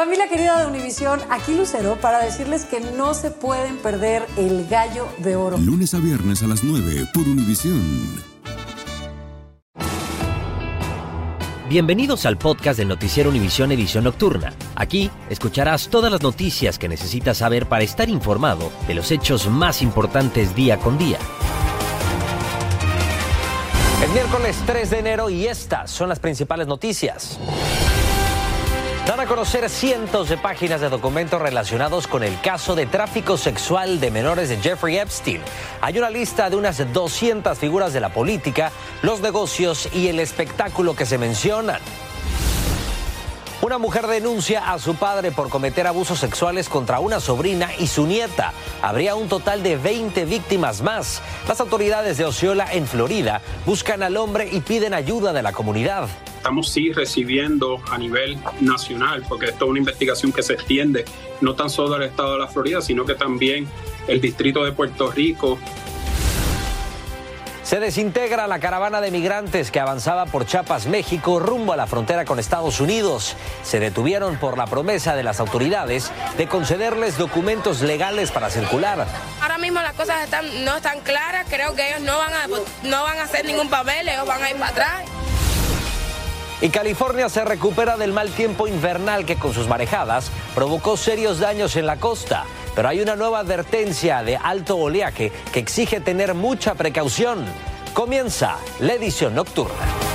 Familia querida de Univisión, aquí Lucero para decirles que no se pueden perder el gallo de oro. Lunes a viernes a las 9 por Univisión. Bienvenidos al podcast del Noticiero Univisión Edición Nocturna. Aquí escucharás todas las noticias que necesitas saber para estar informado de los hechos más importantes día con día. Es miércoles 3 de enero y estas son las principales noticias. Dan a conocer cientos de páginas de documentos relacionados con el caso de tráfico sexual de menores de Jeffrey Epstein. Hay una lista de unas 200 figuras de la política, los negocios y el espectáculo que se mencionan. Una mujer denuncia a su padre por cometer abusos sexuales contra una sobrina y su nieta. Habría un total de 20 víctimas más. Las autoridades de Osceola, en Florida, buscan al hombre y piden ayuda de la comunidad estamos sí recibiendo a nivel nacional, porque esto es una investigación que se extiende no tan solo al estado de la Florida, sino que también el distrito de Puerto Rico. Se desintegra la caravana de migrantes que avanzaba por Chiapas, México, rumbo a la frontera con Estados Unidos. Se detuvieron por la promesa de las autoridades de concederles documentos legales para circular. Ahora mismo las cosas están, no están claras, creo que ellos no van, a, no van a hacer ningún papel, ellos van a ir para atrás. Y California se recupera del mal tiempo invernal que con sus marejadas provocó serios daños en la costa. Pero hay una nueva advertencia de alto oleaje que exige tener mucha precaución. Comienza la edición nocturna.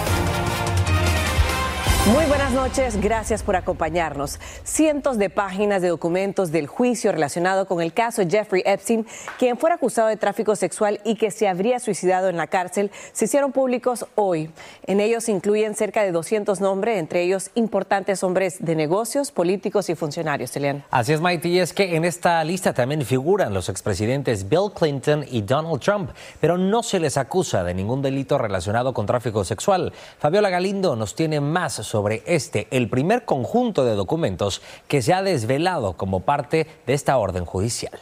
Muy buenas noches, gracias por acompañarnos. Cientos de páginas de documentos del juicio relacionado con el caso Jeffrey Epstein, quien fuera acusado de tráfico sexual y que se habría suicidado en la cárcel, se hicieron públicos hoy. En ellos incluyen cerca de 200 nombres, entre ellos importantes hombres de negocios, políticos y funcionarios. Elian. Así es, Maite, y es que en esta lista también figuran los expresidentes Bill Clinton y Donald Trump, pero no se les acusa de ningún delito relacionado con tráfico sexual. Fabiola Galindo nos tiene más sobre sobre este, el primer conjunto de documentos que se ha desvelado como parte de esta orden judicial.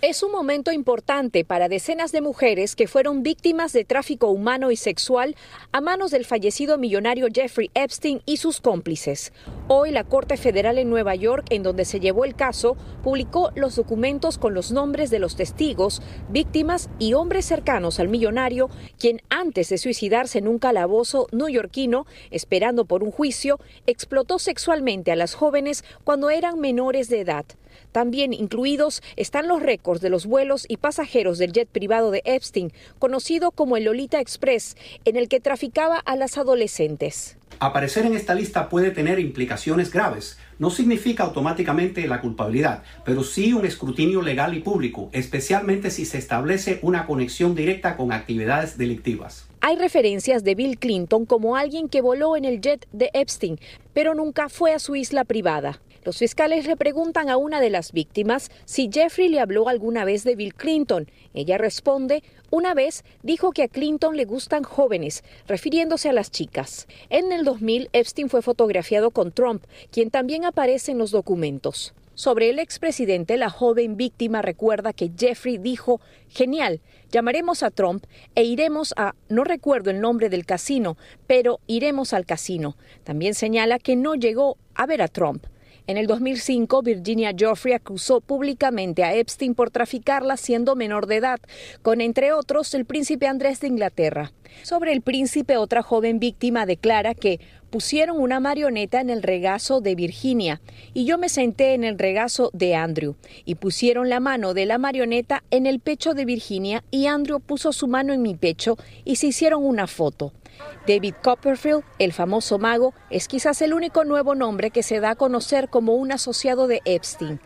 Es un momento importante para decenas de mujeres que fueron víctimas de tráfico humano y sexual a manos del fallecido millonario Jeffrey Epstein y sus cómplices. Hoy la Corte Federal en Nueva York, en donde se llevó el caso, publicó los documentos con los nombres de los testigos, víctimas y hombres cercanos al millonario, quien antes de suicidarse en un calabozo neoyorquino, esperando por un juicio, explotó sexualmente a las jóvenes cuando eran menores de edad. También incluidos están los récords de los vuelos y pasajeros del jet privado de Epstein, conocido como el Lolita Express, en el que traficaba a las adolescentes. Aparecer en esta lista puede tener implicaciones graves. No significa automáticamente la culpabilidad, pero sí un escrutinio legal y público, especialmente si se establece una conexión directa con actividades delictivas. Hay referencias de Bill Clinton como alguien que voló en el jet de Epstein, pero nunca fue a su isla privada. Los fiscales le preguntan a una de las víctimas si Jeffrey le habló alguna vez de Bill Clinton. Ella responde, una vez dijo que a Clinton le gustan jóvenes, refiriéndose a las chicas. En el 2000, Epstein fue fotografiado con Trump, quien también aparece en los documentos. Sobre el expresidente, la joven víctima recuerda que Jeffrey dijo, genial, llamaremos a Trump e iremos a, no recuerdo el nombre del casino, pero iremos al casino. También señala que no llegó a ver a Trump. En el 2005, Virginia Joffrey acusó públicamente a Epstein por traficarla siendo menor de edad, con entre otros el príncipe Andrés de Inglaterra. Sobre el príncipe, otra joven víctima declara que pusieron una marioneta en el regazo de Virginia y yo me senté en el regazo de Andrew y pusieron la mano de la marioneta en el pecho de Virginia y Andrew puso su mano en mi pecho y se hicieron una foto. David Copperfield, el famoso mago, es quizás el único nuevo nombre que se da a conocer como un asociado de Epstein.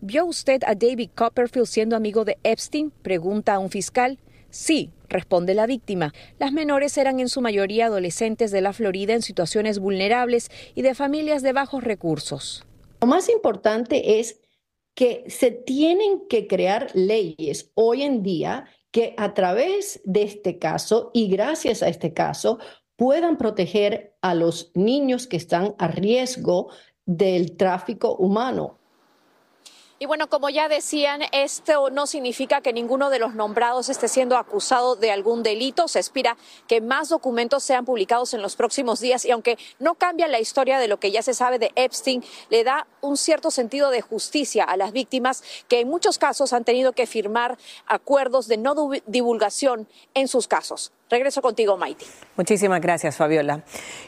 ¿Vio usted a David Copperfield siendo amigo de Epstein? pregunta a un fiscal. Sí, responde la víctima. Las menores eran en su mayoría adolescentes de la Florida en situaciones vulnerables y de familias de bajos recursos. Lo más importante es que se tienen que crear leyes hoy en día que a través de este caso y gracias a este caso puedan proteger a los niños que están a riesgo del tráfico humano. Y bueno, como ya decían, esto no significa que ninguno de los nombrados esté siendo acusado de algún delito. Se espera que más documentos sean publicados en los próximos días y aunque no cambia la historia de lo que ya se sabe de Epstein, le da un cierto sentido de justicia a las víctimas que en muchos casos han tenido que firmar acuerdos de no divulgación en sus casos. Regreso contigo, Maite. Muchísimas gracias, Fabiola.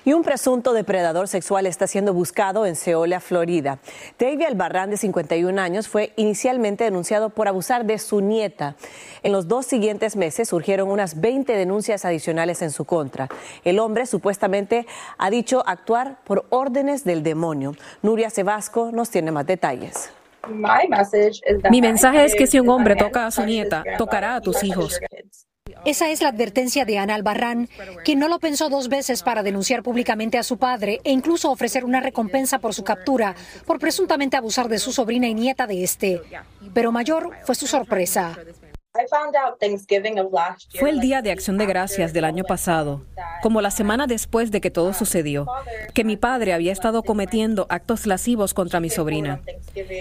Y un presunto depredador sexual está siendo buscado en Seola, Florida. David Albarrán, de 51 años, fue inicialmente denunciado por abusar de su nieta. En los dos siguientes meses surgieron unas 20 denuncias adicionales en su contra. El hombre supuestamente ha dicho actuar por órdenes del demonio. Nuria Sebasco nos tiene más detalles. Mi mensaje es que si un hombre toca a su nieta, tocará a tus hijos. Esa es la advertencia de Ana Albarrán, quien no lo pensó dos veces para denunciar públicamente a su padre e incluso ofrecer una recompensa por su captura por presuntamente abusar de su sobrina y nieta de este. Pero mayor fue su sorpresa. Fue el día de acción de gracias del año pasado, como la semana después de que todo sucedió, que mi padre había estado cometiendo actos lascivos contra mi sobrina.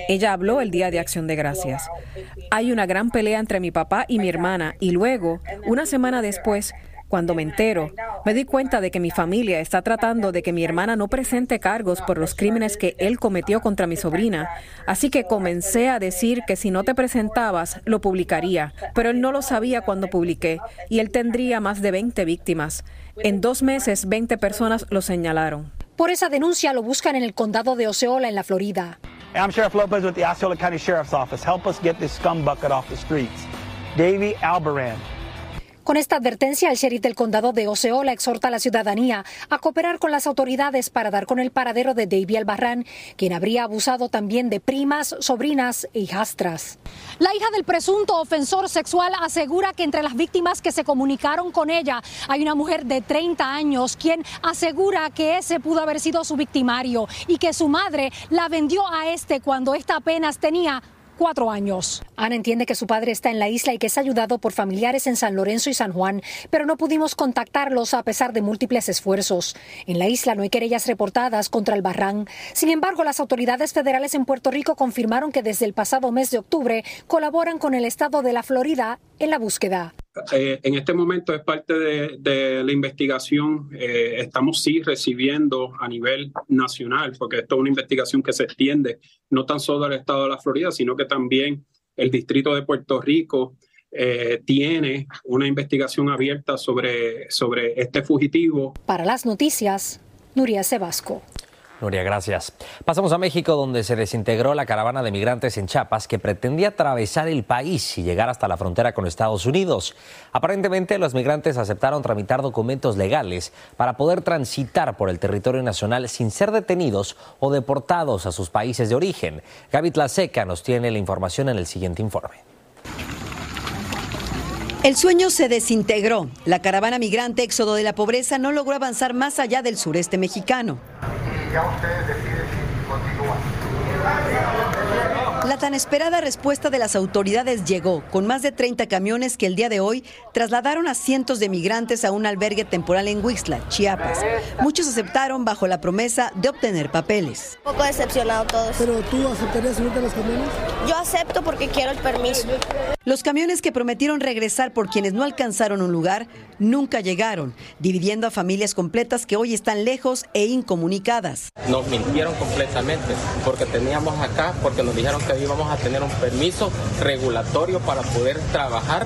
Ella habló el día de acción de gracias. Hay una gran pelea entre mi papá y mi hermana y luego, una semana después, cuando me entero, me di cuenta de que mi familia está tratando de que mi hermana no presente cargos por los crímenes que él cometió contra mi sobrina. Así que comencé a decir que si no te presentabas, lo publicaría. Pero él no lo sabía cuando publiqué y él tendría más de 20 víctimas. En dos meses, 20 personas lo señalaron. Por esa denuncia lo buscan en el condado de Osceola, en la Florida. I'm Sheriff Lopez with the Osceola County Sheriff's Office. Help us get this scum bucket off the streets. Davy Albaran. Con esta advertencia, el sheriff del condado de Oceola exhorta a la ciudadanía a cooperar con las autoridades para dar con el paradero de Davy Albarrán, quien habría abusado también de primas, sobrinas e hijastras. La hija del presunto ofensor sexual asegura que entre las víctimas que se comunicaron con ella hay una mujer de 30 años quien asegura que ese pudo haber sido su victimario y que su madre la vendió a este cuando esta apenas tenía cuatro años. Ana entiende que su padre está en la isla y que es ayudado por familiares en San Lorenzo y San Juan, pero no pudimos contactarlos a pesar de múltiples esfuerzos. En la isla no hay querellas reportadas contra el Barran. Sin embargo, las autoridades federales en Puerto Rico confirmaron que desde el pasado mes de octubre colaboran con el estado de la Florida en la búsqueda. Eh, en este momento es parte de, la investigación. Eh, estamos sí recibiendo a nivel nacional, porque esto es una investigación que se extiende no tan solo al estado de la Florida, sino que también el distrito de Puerto Rico eh, tiene una investigación abierta sobre, sobre este fugitivo. Para las noticias, Nuria Sebasco. Nuria, gracias. Pasamos a México, donde se desintegró la caravana de migrantes en Chiapas que pretendía atravesar el país y llegar hasta la frontera con Estados Unidos. Aparentemente, los migrantes aceptaron tramitar documentos legales para poder transitar por el territorio nacional sin ser detenidos o deportados a sus países de origen. Gaby Tlaseca nos tiene la información en el siguiente informe. El sueño se desintegró. La caravana migrante éxodo de la pobreza no logró avanzar más allá del sureste mexicano ya ustedes deciden si continúan. La tan esperada respuesta de las autoridades llegó con más de 30 camiones que el día de hoy trasladaron a cientos de migrantes a un albergue temporal en Huixla, Chiapas. Muchos aceptaron bajo la promesa de obtener papeles. Un poco decepcionado todos. ¿Pero tú aceptarías subirte a los camiones? Yo acepto porque quiero el permiso. Los camiones que prometieron regresar por quienes no alcanzaron un lugar nunca llegaron, dividiendo a familias completas que hoy están lejos e incomunicadas. Nos mintieron completamente porque teníamos acá, porque nos dijeron que íbamos a tener un permiso regulatorio para poder trabajar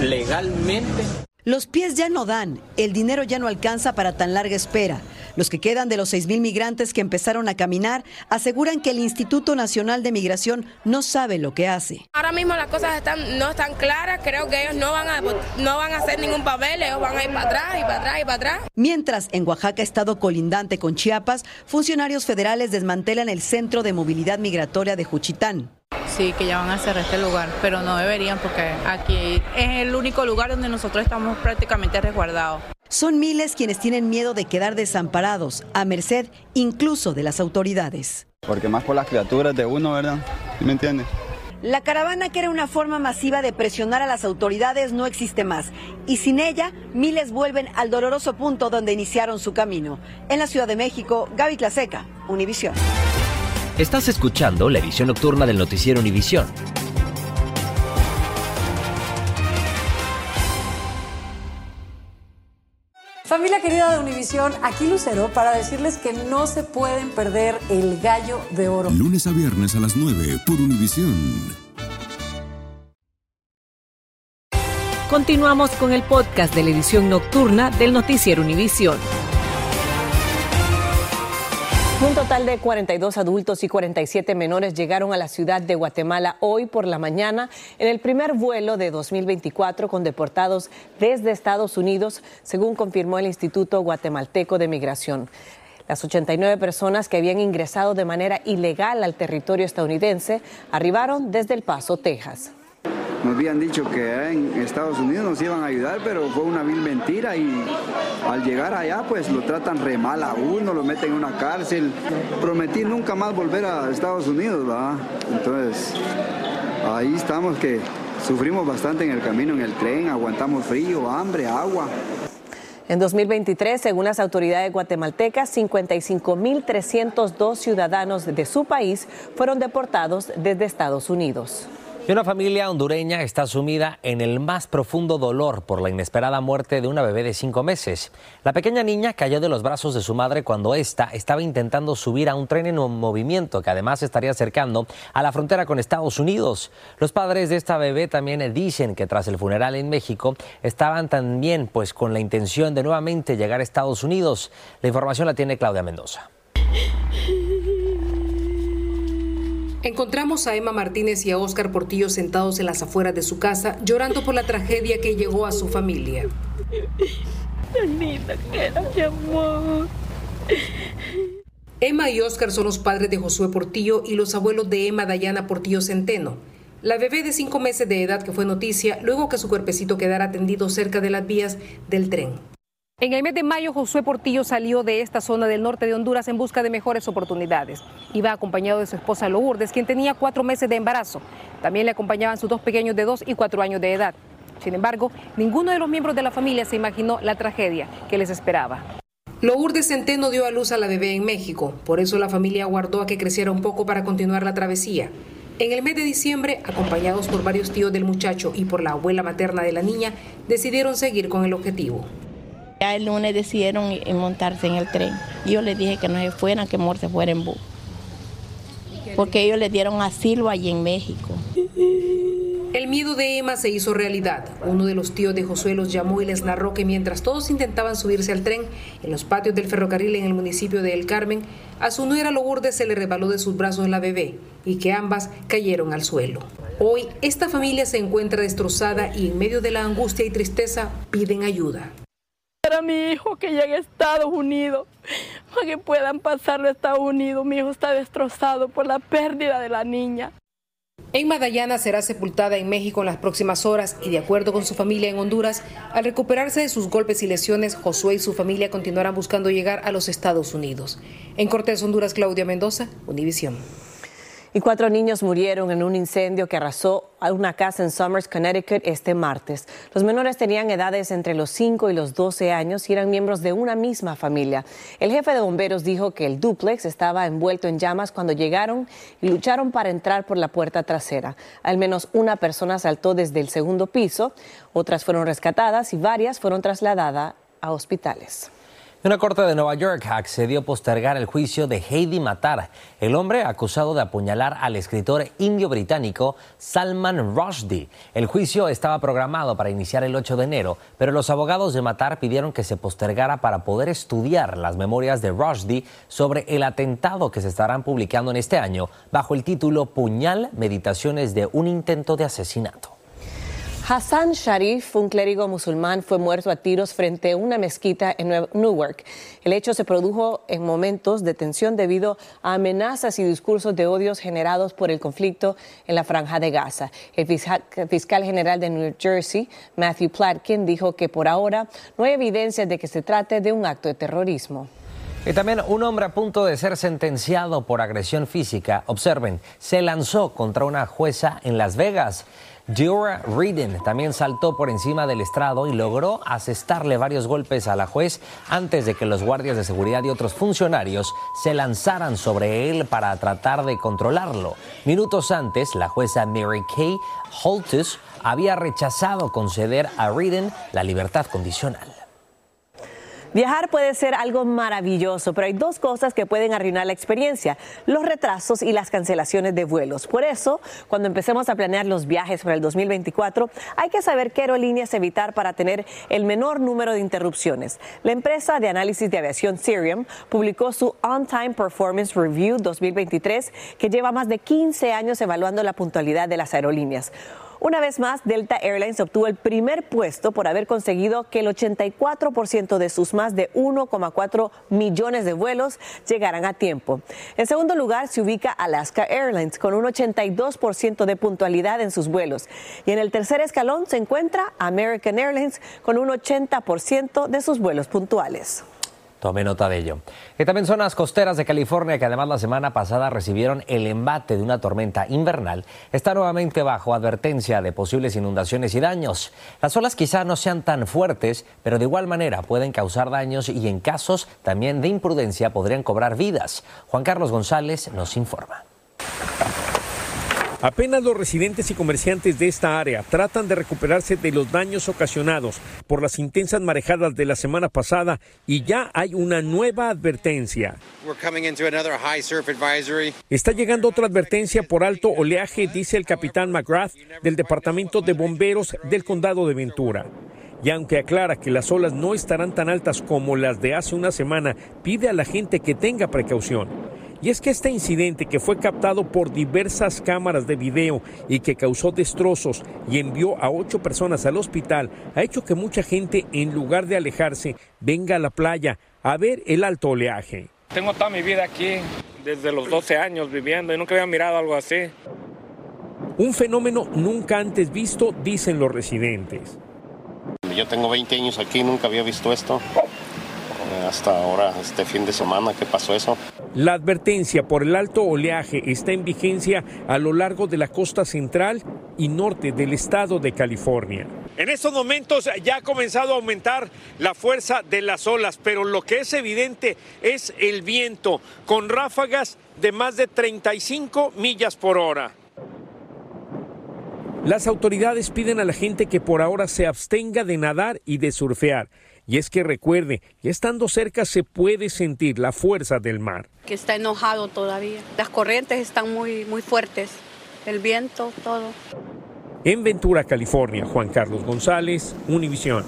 legalmente. Los pies ya no dan, el dinero ya no alcanza para tan larga espera. Los que quedan de los 6.000 migrantes que empezaron a caminar aseguran que el Instituto Nacional de Migración no sabe lo que hace. Ahora mismo las cosas están, no están claras, creo que ellos no van, a, no van a hacer ningún papel, ellos van a ir para atrás y para atrás y para atrás. Mientras en Oaxaca, estado colindante con Chiapas, funcionarios federales desmantelan el Centro de Movilidad Migratoria de Juchitán. Sí, que ya van a cerrar este lugar, pero no deberían porque aquí es el único lugar donde nosotros estamos prácticamente resguardados. Son miles quienes tienen miedo de quedar desamparados, a merced incluso de las autoridades. Porque más por las criaturas de uno, ¿verdad? ¿Me entiende? La caravana, que era una forma masiva de presionar a las autoridades, no existe más. Y sin ella, miles vuelven al doloroso punto donde iniciaron su camino. En la Ciudad de México, Gaby Tlaseca, Univisión. Estás escuchando la edición nocturna del noticiero Univisión. Familia querida de Univisión, aquí Lucero para decirles que no se pueden perder el gallo de oro. Lunes a viernes a las 9 por Univisión. Continuamos con el podcast de la edición nocturna del noticiero Univisión. Un total de 42 adultos y 47 menores llegaron a la ciudad de Guatemala hoy por la mañana en el primer vuelo de 2024 con deportados desde Estados Unidos, según confirmó el Instituto Guatemalteco de Migración. Las 89 personas que habían ingresado de manera ilegal al territorio estadounidense arribaron desde El Paso, Texas. Nos habían dicho que en Estados Unidos nos iban a ayudar, pero fue una vil mentira y al llegar allá pues lo tratan re mal a uno, lo meten en una cárcel. Prometí nunca más volver a Estados Unidos, ¿verdad? Entonces ahí estamos que sufrimos bastante en el camino, en el tren, aguantamos frío, hambre, agua. En 2023, según las autoridades guatemaltecas, 55.302 ciudadanos de su país fueron deportados desde Estados Unidos. Y una familia hondureña está sumida en el más profundo dolor por la inesperada muerte de una bebé de cinco meses. La pequeña niña cayó de los brazos de su madre cuando ésta estaba intentando subir a un tren en movimiento que además estaría acercando a la frontera con Estados Unidos. Los padres de esta bebé también dicen que tras el funeral en México estaban también pues con la intención de nuevamente llegar a Estados Unidos. La información la tiene Claudia Mendoza. Encontramos a Emma Martínez y a Óscar Portillo sentados en las afueras de su casa, llorando por la tragedia que llegó a su familia. Emma y Óscar son los padres de Josué Portillo y los abuelos de Emma Dayana Portillo Centeno. La bebé de cinco meses de edad que fue noticia luego que su cuerpecito quedara tendido cerca de las vías del tren. En el mes de mayo, Josué Portillo salió de esta zona del norte de Honduras en busca de mejores oportunidades. Iba acompañado de su esposa Lourdes, quien tenía cuatro meses de embarazo. También le acompañaban sus dos pequeños de dos y cuatro años de edad. Sin embargo, ninguno de los miembros de la familia se imaginó la tragedia que les esperaba. Lourdes Centeno dio a luz a la bebé en México, por eso la familia aguardó a que creciera un poco para continuar la travesía. En el mes de diciembre, acompañados por varios tíos del muchacho y por la abuela materna de la niña, decidieron seguir con el objetivo. Ya el lunes decidieron montarse en el tren. Yo les dije que no se fueran, que mejor se fuera en bus. Porque ellos les dieron asilo allí en México. El miedo de Emma se hizo realidad. Uno de los tíos de Josué los llamó y les narró que mientras todos intentaban subirse al tren en los patios del ferrocarril en el municipio de El Carmen, a su nuera Lourdes se le rebaló de sus brazos la bebé y que ambas cayeron al suelo. Hoy esta familia se encuentra destrozada y en medio de la angustia y tristeza piden ayuda a mi hijo que llegue a Estados Unidos, para que puedan pasarlo a Estados Unidos. Mi hijo está destrozado por la pérdida de la niña. Emma Dayana será sepultada en México en las próximas horas y de acuerdo con su familia en Honduras, al recuperarse de sus golpes y lesiones, Josué y su familia continuarán buscando llegar a los Estados Unidos. En Cortés, Honduras, Claudia Mendoza, Univisión. Y cuatro niños murieron en un incendio que arrasó a una casa en Somers, Connecticut, este martes. Los menores tenían edades entre los 5 y los 12 años y eran miembros de una misma familia. El jefe de bomberos dijo que el duplex estaba envuelto en llamas cuando llegaron y lucharon para entrar por la puerta trasera. Al menos una persona saltó desde el segundo piso, otras fueron rescatadas y varias fueron trasladadas a hospitales. Una corte de Nueva York accedió a postergar el juicio de Heidi Matar, el hombre acusado de apuñalar al escritor indio británico Salman Rushdie. El juicio estaba programado para iniciar el 8 de enero, pero los abogados de Matar pidieron que se postergara para poder estudiar las memorias de Rushdie sobre el atentado que se estarán publicando en este año bajo el título Puñal, Meditaciones de un intento de asesinato. Hassan Sharif, un clérigo musulmán, fue muerto a tiros frente a una mezquita en Newark. El hecho se produjo en momentos de tensión debido a amenazas y discursos de odios generados por el conflicto en la franja de Gaza. El fiscal general de New Jersey, Matthew Platkin, dijo que por ahora no hay evidencia de que se trate de un acto de terrorismo. Y también un hombre a punto de ser sentenciado por agresión física, observen, se lanzó contra una jueza en Las Vegas. Dura Reedon también saltó por encima del estrado y logró asestarle varios golpes a la juez antes de que los guardias de seguridad y otros funcionarios se lanzaran sobre él para tratar de controlarlo. Minutos antes, la jueza Mary Kay Holtus había rechazado conceder a Reedon la libertad condicional. Viajar puede ser algo maravilloso, pero hay dos cosas que pueden arruinar la experiencia, los retrasos y las cancelaciones de vuelos. Por eso, cuando empecemos a planear los viajes para el 2024, hay que saber qué aerolíneas evitar para tener el menor número de interrupciones. La empresa de análisis de aviación Cirium publicó su On-Time Performance Review 2023, que lleva más de 15 años evaluando la puntualidad de las aerolíneas. Una vez más, Delta Airlines obtuvo el primer puesto por haber conseguido que el 84% de sus más de 1,4 millones de vuelos llegaran a tiempo. En segundo lugar, se ubica Alaska Airlines con un 82% de puntualidad en sus vuelos. Y en el tercer escalón se encuentra American Airlines con un 80% de sus vuelos puntuales. Tome nota de ello. Y también zonas costeras de California, que además la semana pasada recibieron el embate de una tormenta invernal, está nuevamente bajo advertencia de posibles inundaciones y daños. Las olas quizá no sean tan fuertes, pero de igual manera pueden causar daños y en casos también de imprudencia podrían cobrar vidas. Juan Carlos González nos informa. Apenas los residentes y comerciantes de esta área tratan de recuperarse de los daños ocasionados por las intensas marejadas de la semana pasada y ya hay una nueva advertencia. Está llegando otra advertencia por alto oleaje, dice el capitán McGrath del Departamento de Bomberos del Condado de Ventura. Y aunque aclara que las olas no estarán tan altas como las de hace una semana, pide a la gente que tenga precaución. Y es que este incidente que fue captado por diversas cámaras de video y que causó destrozos y envió a ocho personas al hospital ha hecho que mucha gente en lugar de alejarse venga a la playa a ver el alto oleaje. Tengo toda mi vida aquí, desde los 12 años viviendo y nunca había mirado algo así. Un fenómeno nunca antes visto, dicen los residentes. Yo tengo 20 años aquí, nunca había visto esto hasta ahora, este fin de semana que pasó eso. La advertencia por el alto oleaje está en vigencia a lo largo de la costa central y norte del estado de California. En estos momentos ya ha comenzado a aumentar la fuerza de las olas, pero lo que es evidente es el viento, con ráfagas de más de 35 millas por hora. Las autoridades piden a la gente que por ahora se abstenga de nadar y de surfear. Y es que recuerde, ya estando cerca se puede sentir la fuerza del mar. Que está enojado todavía. Las corrientes están muy, muy fuertes. El viento, todo. En Ventura, California, Juan Carlos González, Univisión.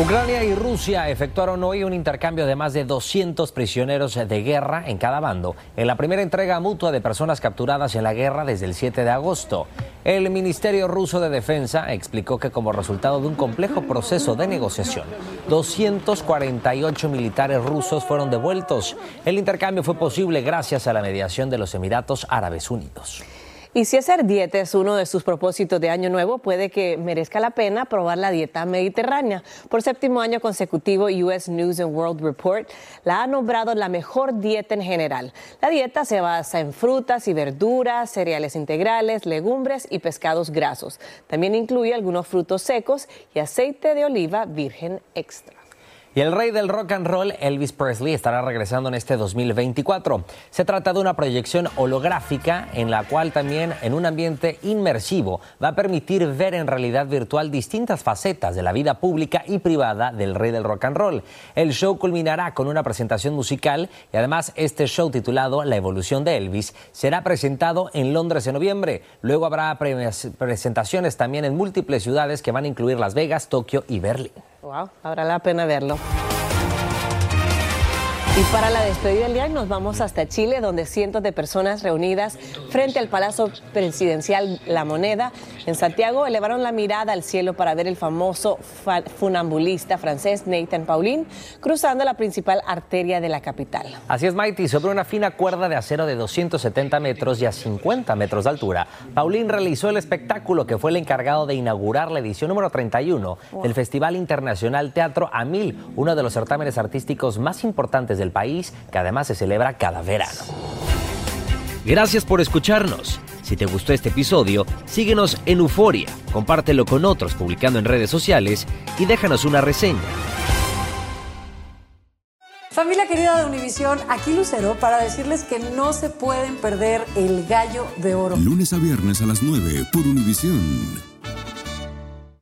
Ucrania y Rusia efectuaron hoy un intercambio de más de 200 prisioneros de guerra en cada bando, en la primera entrega mutua de personas capturadas en la guerra desde el 7 de agosto. El Ministerio ruso de Defensa explicó que como resultado de un complejo proceso de negociación, 248 militares rusos fueron devueltos. El intercambio fue posible gracias a la mediación de los Emiratos Árabes Unidos. Y si hacer dieta es uno de sus propósitos de año nuevo, puede que merezca la pena probar la dieta mediterránea. Por séptimo año consecutivo, US News and World Report la ha nombrado la mejor dieta en general. La dieta se basa en frutas y verduras, cereales integrales, legumbres y pescados grasos. También incluye algunos frutos secos y aceite de oliva virgen extra. Y el rey del rock and roll, Elvis Presley, estará regresando en este 2024. Se trata de una proyección holográfica en la cual también en un ambiente inmersivo va a permitir ver en realidad virtual distintas facetas de la vida pública y privada del rey del rock and roll. El show culminará con una presentación musical y además este show titulado La evolución de Elvis será presentado en Londres en noviembre. Luego habrá presentaciones también en múltiples ciudades que van a incluir Las Vegas, Tokio y Berlín. Wow, habrá la pena verlo. Y para la despedida del día nos vamos hasta Chile, donde cientos de personas reunidas frente al Palacio Presidencial La Moneda en Santiago elevaron la mirada al cielo para ver el famoso funambulista francés Nathan Paulin cruzando la principal arteria de la capital. Así es, Mighty, sobre una fina cuerda de acero de 270 metros y a 50 metros de altura, Paulin realizó el espectáculo que fue el encargado de inaugurar la edición número 31 del Festival Internacional Teatro a Mil, uno de los certámenes artísticos más importantes del país, que además se celebra cada verano. Gracias por escucharnos. Si te gustó este episodio, síguenos en Euforia, compártelo con otros publicando en redes sociales y déjanos una reseña. Familia querida de Univisión, aquí Lucero para decirles que no se pueden perder el gallo de oro. Lunes a viernes a las 9 por Univisión.